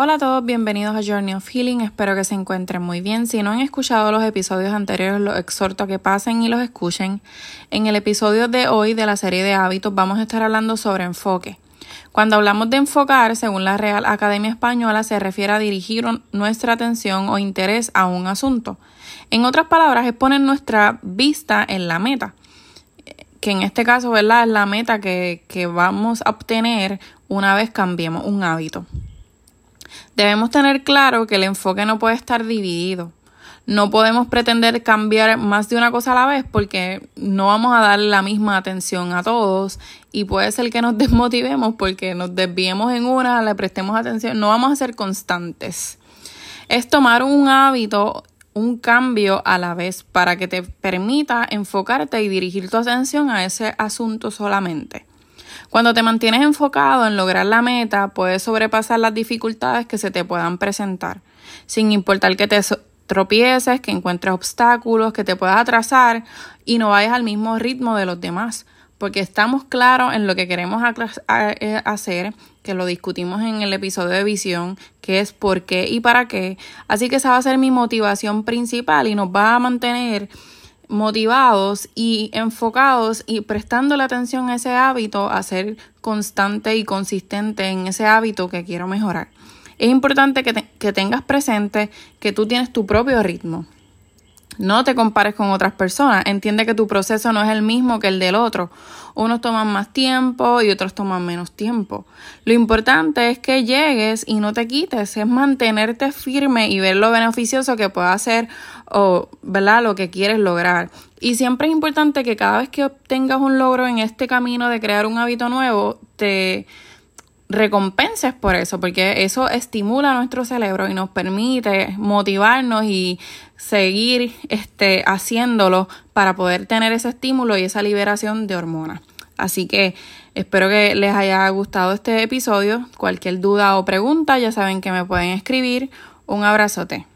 Hola a todos, bienvenidos a Journey of Healing, espero que se encuentren muy bien. Si no han escuchado los episodios anteriores, los exhorto a que pasen y los escuchen. En el episodio de hoy de la serie de hábitos vamos a estar hablando sobre enfoque. Cuando hablamos de enfocar, según la Real Academia Española, se refiere a dirigir nuestra atención o interés a un asunto. En otras palabras, es poner nuestra vista en la meta que en este caso, ¿verdad? Es la meta que, que vamos a obtener una vez cambiemos un hábito. Debemos tener claro que el enfoque no puede estar dividido. No podemos pretender cambiar más de una cosa a la vez porque no vamos a darle la misma atención a todos y puede ser que nos desmotivemos porque nos desviemos en una, le prestemos atención, no vamos a ser constantes. Es tomar un hábito un cambio a la vez para que te permita enfocarte y dirigir tu atención a ese asunto solamente. Cuando te mantienes enfocado en lograr la meta, puedes sobrepasar las dificultades que se te puedan presentar, sin importar que te tropieces, que encuentres obstáculos, que te puedas atrasar y no vayas al mismo ritmo de los demás porque estamos claros en lo que queremos eh, hacer, que lo discutimos en el episodio de visión, que es por qué y para qué. Así que esa va a ser mi motivación principal y nos va a mantener motivados y enfocados y prestando la atención a ese hábito, a ser constante y consistente en ese hábito que quiero mejorar. Es importante que, que tengas presente que tú tienes tu propio ritmo. No te compares con otras personas. Entiende que tu proceso no es el mismo que el del otro. Unos toman más tiempo y otros toman menos tiempo. Lo importante es que llegues y no te quites, es mantenerte firme y ver lo beneficioso que puede hacer o, ¿verdad? Lo que quieres lograr. Y siempre es importante que cada vez que obtengas un logro en este camino de crear un hábito nuevo, te recompenses por eso, porque eso estimula nuestro cerebro y nos permite motivarnos y seguir este, haciéndolo para poder tener ese estímulo y esa liberación de hormonas. Así que espero que les haya gustado este episodio. Cualquier duda o pregunta ya saben que me pueden escribir. Un abrazote.